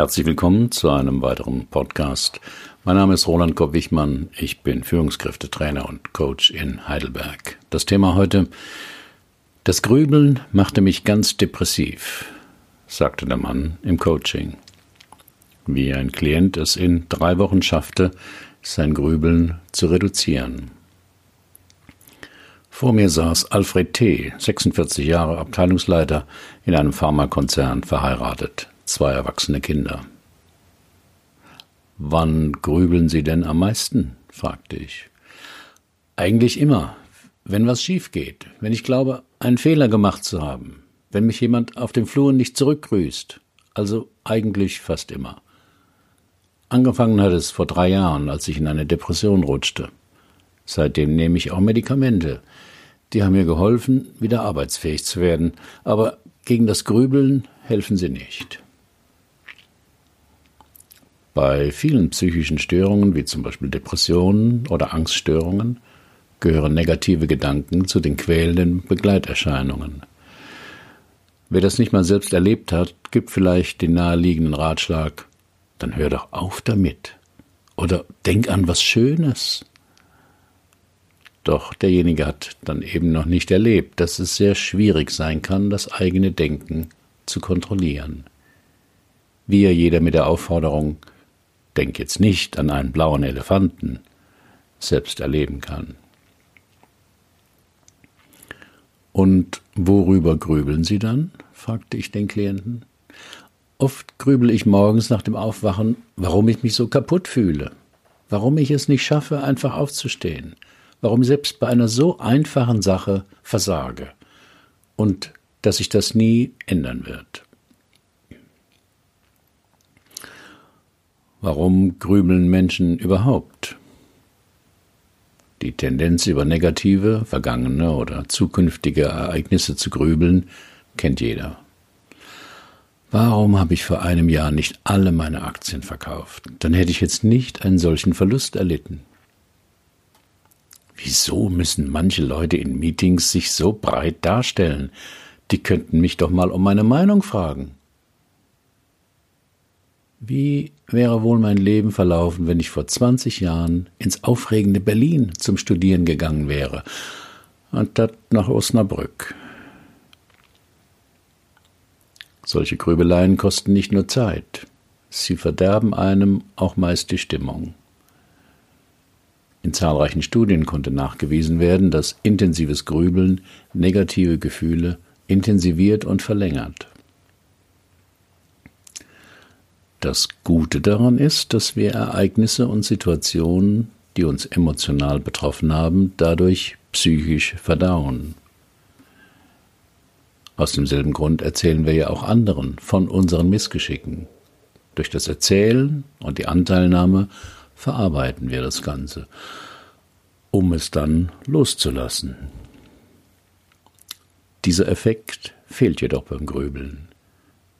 Herzlich willkommen zu einem weiteren Podcast. Mein Name ist Roland Kopp-Wichmann. Ich bin Führungskräftetrainer und Coach in Heidelberg. Das Thema heute: Das Grübeln machte mich ganz depressiv, sagte der Mann im Coaching. Wie ein Klient es in drei Wochen schaffte, sein Grübeln zu reduzieren. Vor mir saß Alfred T., 46 Jahre Abteilungsleiter in einem Pharmakonzern verheiratet zwei erwachsene Kinder. Wann grübeln Sie denn am meisten? fragte ich. Eigentlich immer, wenn was schief geht, wenn ich glaube, einen Fehler gemacht zu haben, wenn mich jemand auf dem Flur nicht zurückgrüßt, also eigentlich fast immer. Angefangen hat es vor drei Jahren, als ich in eine Depression rutschte. Seitdem nehme ich auch Medikamente. Die haben mir geholfen, wieder arbeitsfähig zu werden, aber gegen das Grübeln helfen sie nicht. Bei vielen psychischen Störungen, wie zum Beispiel Depressionen oder Angststörungen, gehören negative Gedanken zu den quälenden Begleiterscheinungen. Wer das nicht mal selbst erlebt hat, gibt vielleicht den naheliegenden Ratschlag, dann hör doch auf damit. Oder denk an was Schönes. Doch derjenige hat dann eben noch nicht erlebt, dass es sehr schwierig sein kann, das eigene Denken zu kontrollieren. Wir jeder mit der Aufforderung, denk jetzt nicht an einen blauen Elefanten, selbst erleben kann. Und worüber grübeln Sie dann? fragte ich den Klienten. Oft grübel ich morgens nach dem Aufwachen, warum ich mich so kaputt fühle, warum ich es nicht schaffe, einfach aufzustehen, warum selbst bei einer so einfachen Sache versage und dass sich das nie ändern wird. Warum grübeln Menschen überhaupt? Die Tendenz über negative, vergangene oder zukünftige Ereignisse zu grübeln kennt jeder. Warum habe ich vor einem Jahr nicht alle meine Aktien verkauft? Dann hätte ich jetzt nicht einen solchen Verlust erlitten. Wieso müssen manche Leute in Meetings sich so breit darstellen? Die könnten mich doch mal um meine Meinung fragen. Wie wäre wohl mein Leben verlaufen, wenn ich vor 20 Jahren ins aufregende Berlin zum Studieren gegangen wäre, anstatt nach Osnabrück? Solche Grübeleien kosten nicht nur Zeit, sie verderben einem auch meist die Stimmung. In zahlreichen Studien konnte nachgewiesen werden, dass intensives Grübeln negative Gefühle intensiviert und verlängert. Das Gute daran ist, dass wir Ereignisse und Situationen, die uns emotional betroffen haben, dadurch psychisch verdauen. Aus demselben Grund erzählen wir ja auch anderen von unseren Missgeschicken. Durch das Erzählen und die Anteilnahme verarbeiten wir das Ganze, um es dann loszulassen. Dieser Effekt fehlt jedoch beim Grübeln.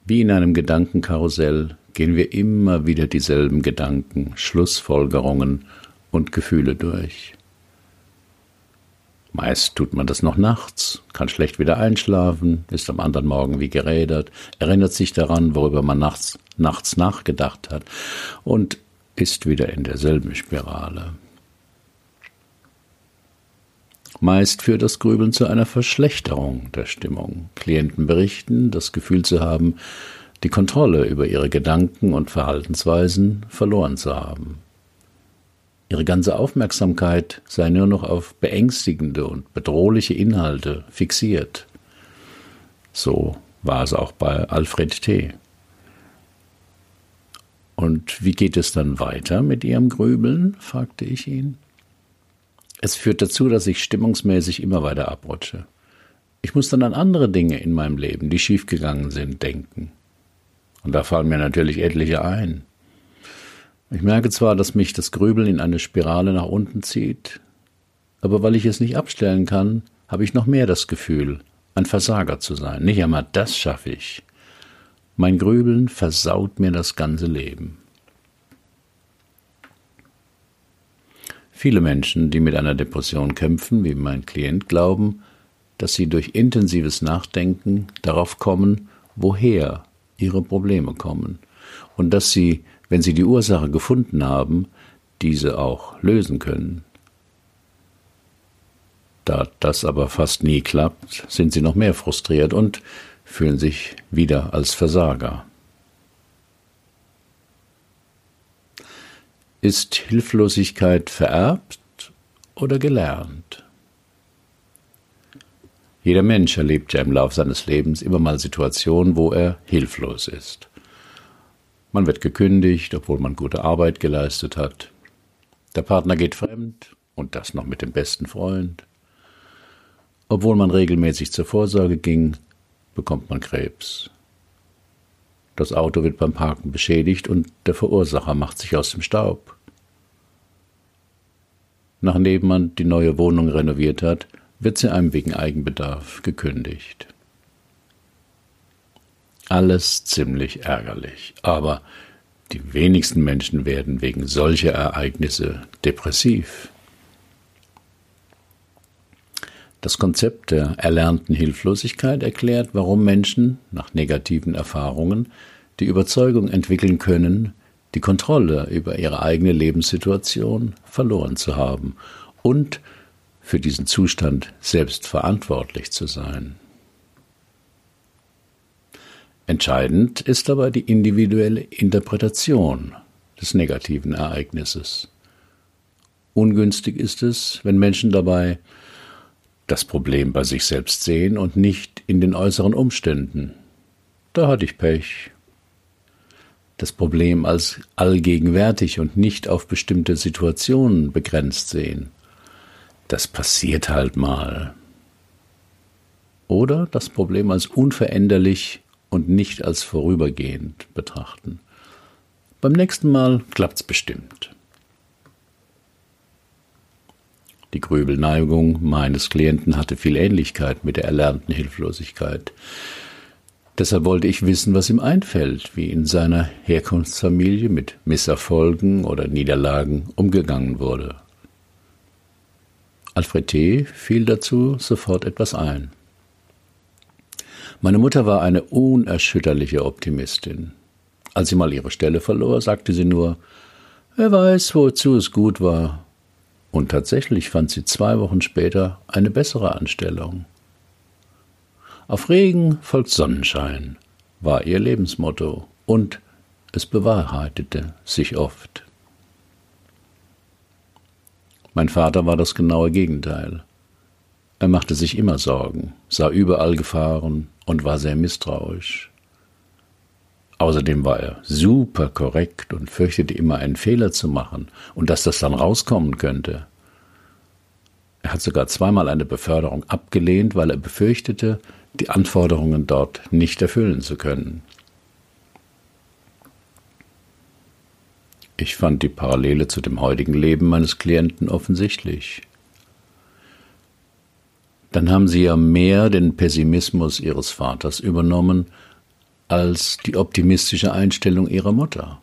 Wie in einem Gedankenkarussell gehen wir immer wieder dieselben Gedanken, Schlussfolgerungen und Gefühle durch. Meist tut man das noch nachts, kann schlecht wieder einschlafen, ist am anderen Morgen wie gerädert, erinnert sich daran, worüber man nachts, nachts nachgedacht hat und ist wieder in derselben Spirale. Meist führt das Grübeln zu einer Verschlechterung der Stimmung. Klienten berichten, das Gefühl zu haben, die Kontrolle über ihre Gedanken und Verhaltensweisen verloren zu haben. Ihre ganze Aufmerksamkeit sei nur noch auf beängstigende und bedrohliche Inhalte fixiert. So war es auch bei Alfred T. Und wie geht es dann weiter mit Ihrem Grübeln? fragte ich ihn. Es führt dazu, dass ich stimmungsmäßig immer weiter abrutsche. Ich muss dann an andere Dinge in meinem Leben, die schiefgegangen sind, denken. Und da fallen mir natürlich etliche ein. Ich merke zwar, dass mich das Grübeln in eine Spirale nach unten zieht, aber weil ich es nicht abstellen kann, habe ich noch mehr das Gefühl, ein Versager zu sein. Nicht einmal das schaffe ich. Mein Grübeln versaut mir das ganze Leben. Viele Menschen, die mit einer Depression kämpfen, wie mein Klient, glauben, dass sie durch intensives Nachdenken darauf kommen, woher ihre Probleme kommen. und dass Sie, wenn Sie die Ursache gefunden haben, diese auch lösen können. Da das aber fast nie klappt, sind Sie noch mehr frustriert und fühlen sich wieder als Versager. Ist Hilflosigkeit vererbt oder gelernt? Jeder Mensch erlebt ja im Laufe seines Lebens immer mal Situationen, wo er hilflos ist. Man wird gekündigt, obwohl man gute Arbeit geleistet hat. Der Partner geht fremd und das noch mit dem besten Freund. Obwohl man regelmäßig zur Vorsorge ging, bekommt man Krebs. Das Auto wird beim Parken beschädigt und der Verursacher macht sich aus dem Staub. Nachdem man die neue Wohnung renoviert hat, wird sie einem wegen Eigenbedarf gekündigt. Alles ziemlich ärgerlich, aber die wenigsten Menschen werden wegen solcher Ereignisse depressiv. Das Konzept der erlernten Hilflosigkeit erklärt, warum Menschen nach negativen Erfahrungen die Überzeugung entwickeln können, die Kontrolle über ihre eigene Lebenssituation verloren zu haben und für diesen Zustand selbst verantwortlich zu sein. Entscheidend ist aber die individuelle Interpretation des negativen Ereignisses. Ungünstig ist es, wenn Menschen dabei das Problem bei sich selbst sehen und nicht in den äußeren Umständen. Da hatte ich Pech. Das Problem als allgegenwärtig und nicht auf bestimmte Situationen begrenzt sehen. Das passiert halt mal. Oder das Problem als unveränderlich und nicht als vorübergehend betrachten. Beim nächsten Mal klappt's bestimmt. Die Grübelneigung meines Klienten hatte viel Ähnlichkeit mit der erlernten Hilflosigkeit. Deshalb wollte ich wissen, was ihm einfällt, wie in seiner Herkunftsfamilie mit Misserfolgen oder Niederlagen umgegangen wurde. Alfred T. fiel dazu sofort etwas ein. Meine Mutter war eine unerschütterliche Optimistin. Als sie mal ihre Stelle verlor, sagte sie nur, wer weiß, wozu es gut war, und tatsächlich fand sie zwei Wochen später eine bessere Anstellung. Auf Regen folgt Sonnenschein war ihr Lebensmotto und es bewahrheitete sich oft. Mein Vater war das genaue Gegenteil. Er machte sich immer Sorgen, sah überall Gefahren und war sehr misstrauisch. Außerdem war er super korrekt und fürchtete immer einen Fehler zu machen und dass das dann rauskommen könnte. Er hat sogar zweimal eine Beförderung abgelehnt, weil er befürchtete, die Anforderungen dort nicht erfüllen zu können. Ich fand die Parallele zu dem heutigen Leben meines Klienten offensichtlich. Dann haben Sie ja mehr den Pessimismus Ihres Vaters übernommen als die optimistische Einstellung ihrer Mutter.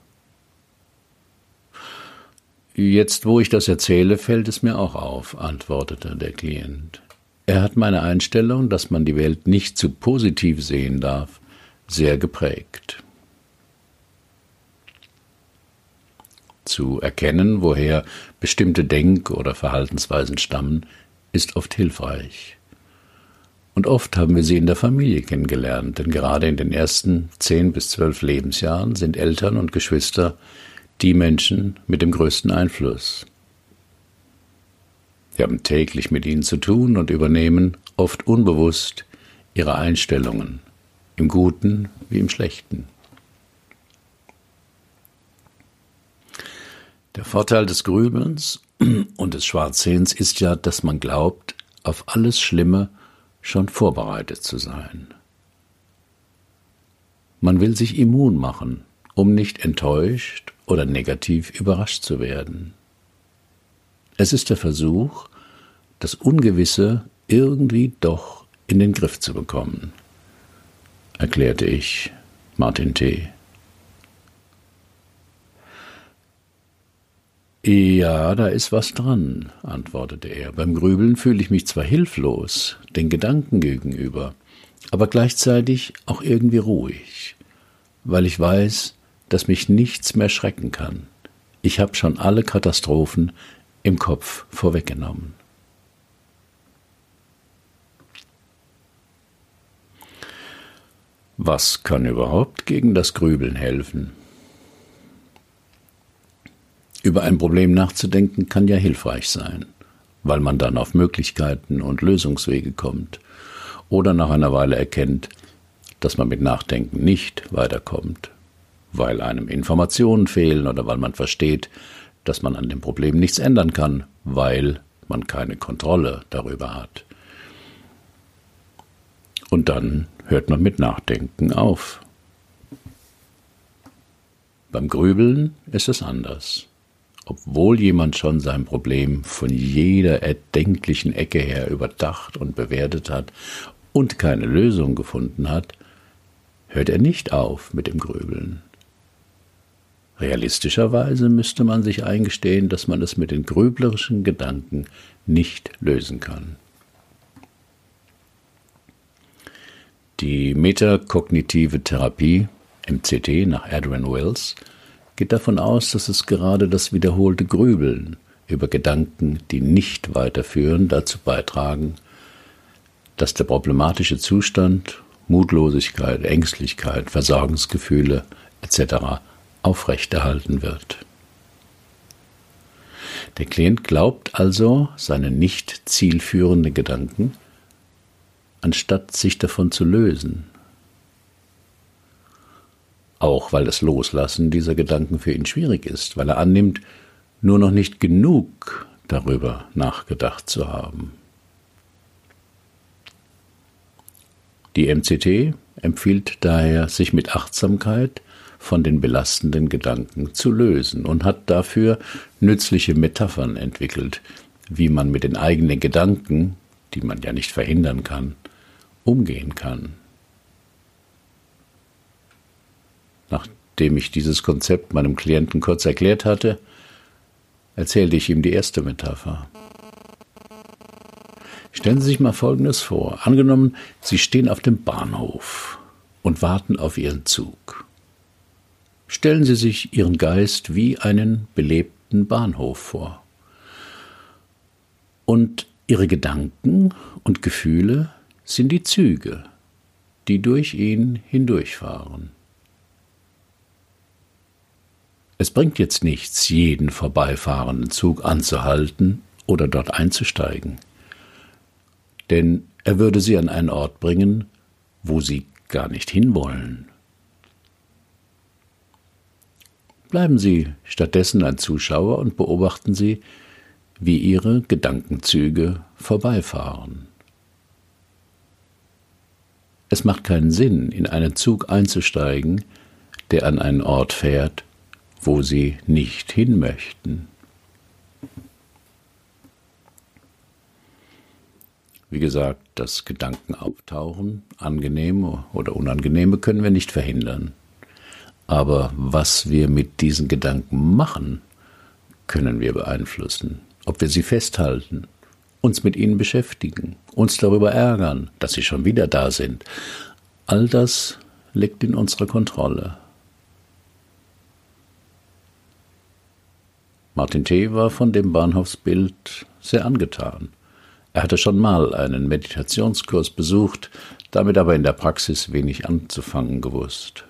Jetzt, wo ich das erzähle, fällt es mir auch auf, antwortete der Klient. Er hat meine Einstellung, dass man die Welt nicht zu positiv sehen darf, sehr geprägt. Zu erkennen, woher bestimmte Denk- oder Verhaltensweisen stammen, ist oft hilfreich. Und oft haben wir sie in der Familie kennengelernt, denn gerade in den ersten zehn bis zwölf Lebensjahren sind Eltern und Geschwister die Menschen mit dem größten Einfluss. Wir haben täglich mit ihnen zu tun und übernehmen, oft unbewusst, ihre Einstellungen, im Guten wie im Schlechten. Der Vorteil des Grübelns und des Schwarzsehens ist ja, dass man glaubt, auf alles Schlimme schon vorbereitet zu sein. Man will sich immun machen, um nicht enttäuscht oder negativ überrascht zu werden. Es ist der Versuch, das Ungewisse irgendwie doch in den Griff zu bekommen, erklärte ich Martin T. Ja, da ist was dran, antwortete er. Beim Grübeln fühle ich mich zwar hilflos, den Gedanken gegenüber, aber gleichzeitig auch irgendwie ruhig, weil ich weiß, dass mich nichts mehr schrecken kann. Ich habe schon alle Katastrophen im Kopf vorweggenommen. Was kann überhaupt gegen das Grübeln helfen? Über ein Problem nachzudenken kann ja hilfreich sein, weil man dann auf Möglichkeiten und Lösungswege kommt oder nach einer Weile erkennt, dass man mit Nachdenken nicht weiterkommt, weil einem Informationen fehlen oder weil man versteht, dass man an dem Problem nichts ändern kann, weil man keine Kontrolle darüber hat. Und dann hört man mit Nachdenken auf. Beim Grübeln ist es anders. Obwohl jemand schon sein Problem von jeder erdenklichen Ecke her überdacht und bewertet hat und keine Lösung gefunden hat, hört er nicht auf mit dem Grübeln. Realistischerweise müsste man sich eingestehen, dass man es mit den grüblerischen Gedanken nicht lösen kann. Die metakognitive Therapie, MCT nach Adrian Wells, geht davon aus, dass es gerade das wiederholte Grübeln über Gedanken, die nicht weiterführen, dazu beitragen, dass der problematische Zustand, Mutlosigkeit, Ängstlichkeit, Versagensgefühle etc. aufrechterhalten wird. Der Klient glaubt also, seine nicht zielführenden Gedanken anstatt sich davon zu lösen. Auch weil das Loslassen dieser Gedanken für ihn schwierig ist, weil er annimmt, nur noch nicht genug darüber nachgedacht zu haben. Die MCT empfiehlt daher, sich mit Achtsamkeit von den belastenden Gedanken zu lösen und hat dafür nützliche Metaphern entwickelt, wie man mit den eigenen Gedanken, die man ja nicht verhindern kann, umgehen kann. Nachdem ich dieses Konzept meinem Klienten kurz erklärt hatte, erzählte ich ihm die erste Metapher. Stellen Sie sich mal Folgendes vor. Angenommen, Sie stehen auf dem Bahnhof und warten auf Ihren Zug. Stellen Sie sich Ihren Geist wie einen belebten Bahnhof vor. Und Ihre Gedanken und Gefühle sind die Züge, die durch ihn hindurchfahren. Es bringt jetzt nichts, jeden vorbeifahrenden Zug anzuhalten oder dort einzusteigen, denn er würde sie an einen Ort bringen, wo sie gar nicht hinwollen. Bleiben Sie stattdessen ein Zuschauer und beobachten Sie, wie Ihre Gedankenzüge vorbeifahren. Es macht keinen Sinn, in einen Zug einzusteigen, der an einen Ort fährt, wo Sie nicht hin möchten. Wie gesagt, dass Gedanken auftauchen, angenehme oder unangenehme, können wir nicht verhindern. Aber was wir mit diesen Gedanken machen, können wir beeinflussen. Ob wir sie festhalten, uns mit ihnen beschäftigen, uns darüber ärgern, dass sie schon wieder da sind. All das liegt in unserer Kontrolle. Martin T. war von dem Bahnhofsbild sehr angetan. Er hatte schon mal einen Meditationskurs besucht, damit aber in der Praxis wenig anzufangen gewusst.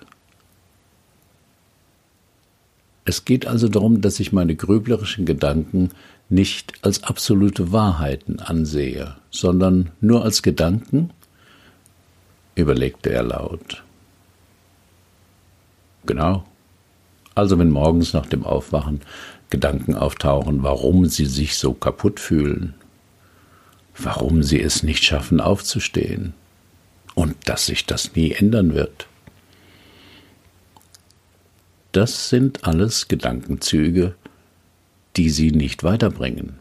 Es geht also darum, dass ich meine grüblerischen Gedanken nicht als absolute Wahrheiten ansehe, sondern nur als Gedanken? überlegte er laut. Genau. Also wenn morgens nach dem Aufwachen Gedanken auftauchen, warum sie sich so kaputt fühlen, warum sie es nicht schaffen aufzustehen und dass sich das nie ändern wird. Das sind alles Gedankenzüge, die sie nicht weiterbringen,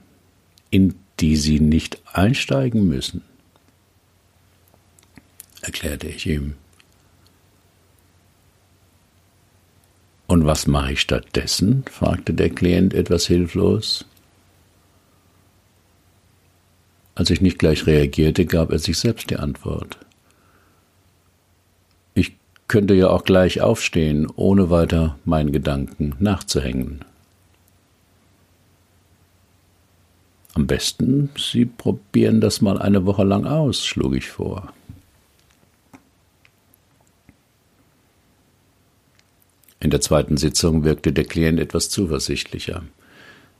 in die sie nicht einsteigen müssen, erklärte ich ihm. Und was mache ich stattdessen? fragte der Klient etwas hilflos. Als ich nicht gleich reagierte, gab er sich selbst die Antwort. Ich könnte ja auch gleich aufstehen, ohne weiter meinen Gedanken nachzuhängen. Am besten, Sie probieren das mal eine Woche lang aus, schlug ich vor. In der zweiten Sitzung wirkte der Klient etwas zuversichtlicher.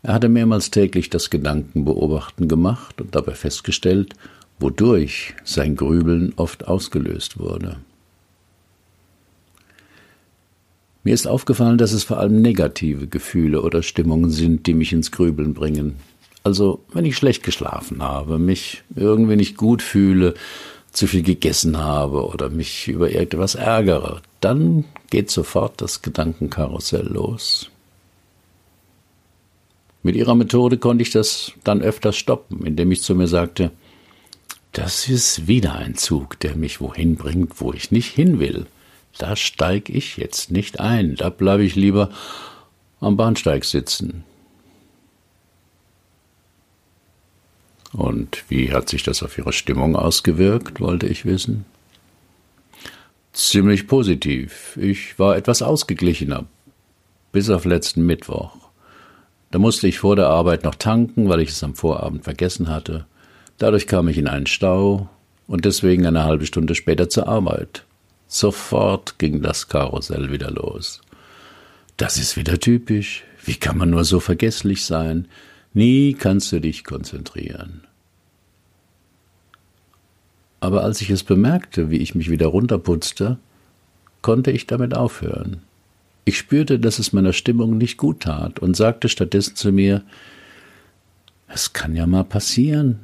Er hatte mehrmals täglich das Gedankenbeobachten gemacht und dabei festgestellt, wodurch sein Grübeln oft ausgelöst wurde. Mir ist aufgefallen, dass es vor allem negative Gefühle oder Stimmungen sind, die mich ins Grübeln bringen. Also, wenn ich schlecht geschlafen habe, mich irgendwie nicht gut fühle, zu viel gegessen habe oder mich über irgendetwas ärgere, dann geht sofort das Gedankenkarussell los. Mit ihrer Methode konnte ich das dann öfters stoppen, indem ich zu mir sagte, das ist wieder ein Zug, der mich wohin bringt, wo ich nicht hin will. Da steig ich jetzt nicht ein, da bleibe ich lieber am Bahnsteig sitzen. Und wie hat sich das auf Ihre Stimmung ausgewirkt, wollte ich wissen. Ziemlich positiv. Ich war etwas ausgeglichener. Bis auf letzten Mittwoch. Da musste ich vor der Arbeit noch tanken, weil ich es am Vorabend vergessen hatte. Dadurch kam ich in einen Stau und deswegen eine halbe Stunde später zur Arbeit. Sofort ging das Karussell wieder los. Das ist wieder typisch. Wie kann man nur so vergesslich sein? Nie kannst du dich konzentrieren. Aber als ich es bemerkte, wie ich mich wieder runterputzte, konnte ich damit aufhören. Ich spürte, dass es meiner Stimmung nicht gut tat und sagte stattdessen zu mir, es kann ja mal passieren.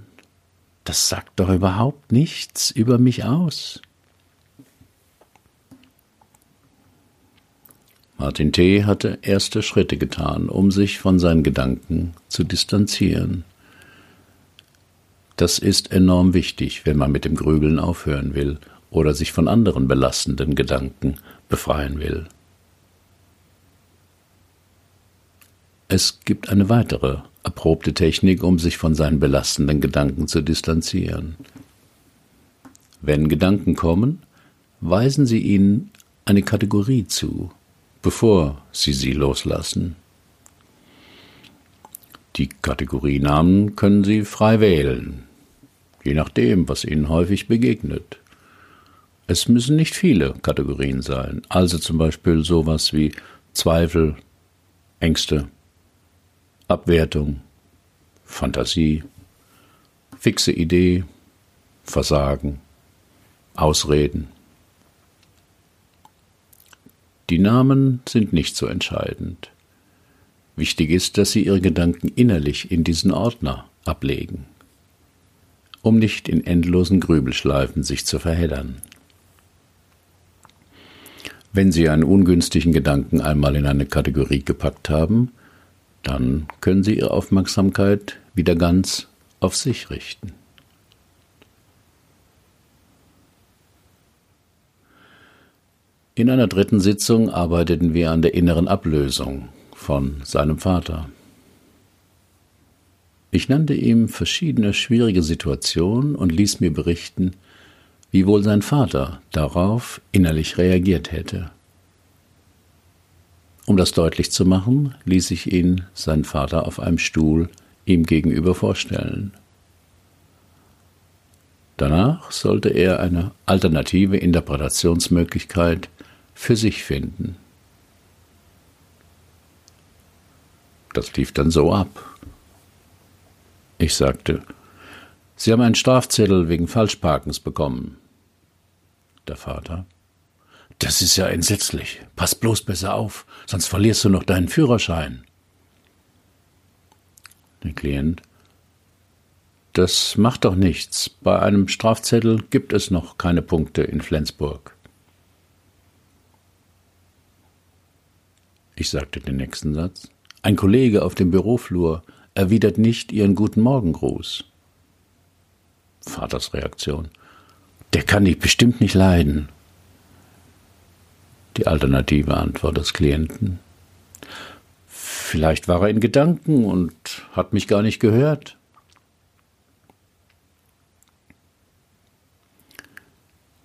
Das sagt doch überhaupt nichts über mich aus. Martin T. hatte erste Schritte getan, um sich von seinen Gedanken zu distanzieren. Das ist enorm wichtig, wenn man mit dem Grübeln aufhören will oder sich von anderen belastenden Gedanken befreien will. Es gibt eine weitere erprobte Technik, um sich von seinen belastenden Gedanken zu distanzieren. Wenn Gedanken kommen, weisen Sie ihnen eine Kategorie zu, bevor Sie sie loslassen. Die Kategorienamen können Sie frei wählen, je nachdem, was Ihnen häufig begegnet. Es müssen nicht viele Kategorien sein, also zum Beispiel sowas wie Zweifel, Ängste, Abwertung, Fantasie, fixe Idee, Versagen, Ausreden. Die Namen sind nicht so entscheidend. Wichtig ist, dass Sie Ihre Gedanken innerlich in diesen Ordner ablegen, um nicht in endlosen Grübelschleifen sich zu verheddern. Wenn Sie einen ungünstigen Gedanken einmal in eine Kategorie gepackt haben, dann können Sie Ihre Aufmerksamkeit wieder ganz auf sich richten. In einer dritten Sitzung arbeiteten wir an der inneren Ablösung von seinem Vater. Ich nannte ihm verschiedene schwierige Situationen und ließ mir berichten, wie wohl sein Vater darauf innerlich reagiert hätte. Um das deutlich zu machen, ließ ich ihn seinen Vater auf einem Stuhl ihm gegenüber vorstellen. Danach sollte er eine alternative Interpretationsmöglichkeit für sich finden. Das lief dann so ab. Ich sagte, Sie haben einen Strafzettel wegen Falschparkens bekommen. Der Vater. Das ist ja entsetzlich. Pass bloß besser auf, sonst verlierst du noch deinen Führerschein. Der Klient. Das macht doch nichts. Bei einem Strafzettel gibt es noch keine Punkte in Flensburg. Ich sagte den nächsten Satz. Ein Kollege auf dem Büroflur erwidert nicht Ihren Guten Morgengruß. Vaters Reaktion. Der kann dich bestimmt nicht leiden. Die alternative Antwort des Klienten. Vielleicht war er in Gedanken und hat mich gar nicht gehört.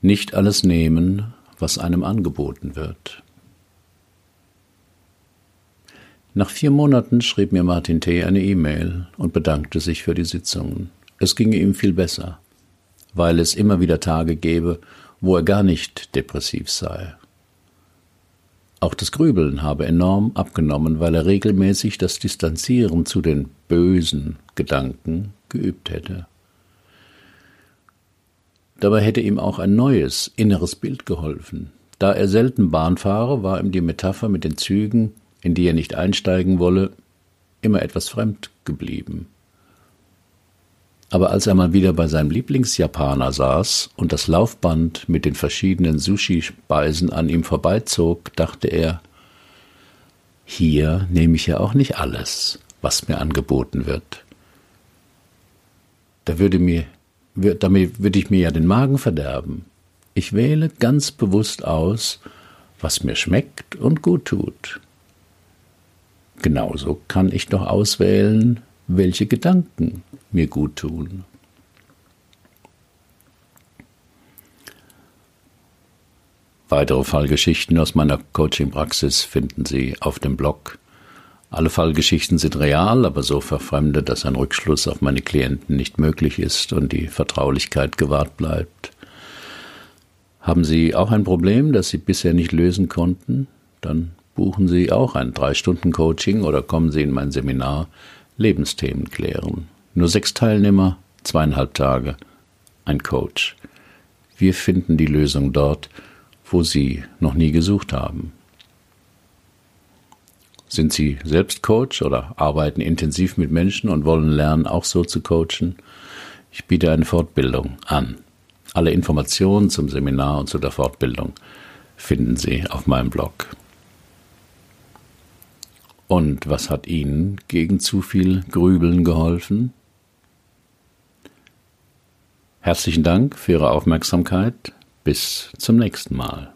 Nicht alles nehmen, was einem angeboten wird. Nach vier Monaten schrieb mir Martin T. eine E-Mail und bedankte sich für die Sitzungen. Es ginge ihm viel besser, weil es immer wieder Tage gäbe, wo er gar nicht depressiv sei. Auch das Grübeln habe enorm abgenommen, weil er regelmäßig das Distanzieren zu den bösen Gedanken geübt hätte. Dabei hätte ihm auch ein neues, inneres Bild geholfen. Da er selten Bahn fahre, war ihm die Metapher mit den Zügen, in die er nicht einsteigen wolle, immer etwas fremd geblieben. Aber als er mal wieder bei seinem Lieblingsjapaner saß und das Laufband mit den verschiedenen Sushi-Speisen an ihm vorbeizog, dachte er, hier nehme ich ja auch nicht alles, was mir angeboten wird. Da würde mir, damit würde ich mir ja den Magen verderben. Ich wähle ganz bewusst aus, was mir schmeckt und gut tut. Genauso kann ich doch auswählen, welche Gedanken mir gut tun. Weitere Fallgeschichten aus meiner Coaching-Praxis finden Sie auf dem Blog. Alle Fallgeschichten sind real, aber so verfremdet, dass ein Rückschluss auf meine Klienten nicht möglich ist und die Vertraulichkeit gewahrt bleibt. Haben Sie auch ein Problem, das Sie bisher nicht lösen konnten? Dann buchen Sie auch ein Drei-Stunden-Coaching oder kommen Sie in mein Seminar Lebensthemen klären. Nur sechs Teilnehmer, zweieinhalb Tage, ein Coach. Wir finden die Lösung dort, wo Sie noch nie gesucht haben. Sind Sie selbst Coach oder arbeiten intensiv mit Menschen und wollen lernen, auch so zu coachen? Ich biete eine Fortbildung an. Alle Informationen zum Seminar und zu der Fortbildung finden Sie auf meinem Blog. Und was hat Ihnen gegen zu viel Grübeln geholfen? Herzlichen Dank für Ihre Aufmerksamkeit. Bis zum nächsten Mal.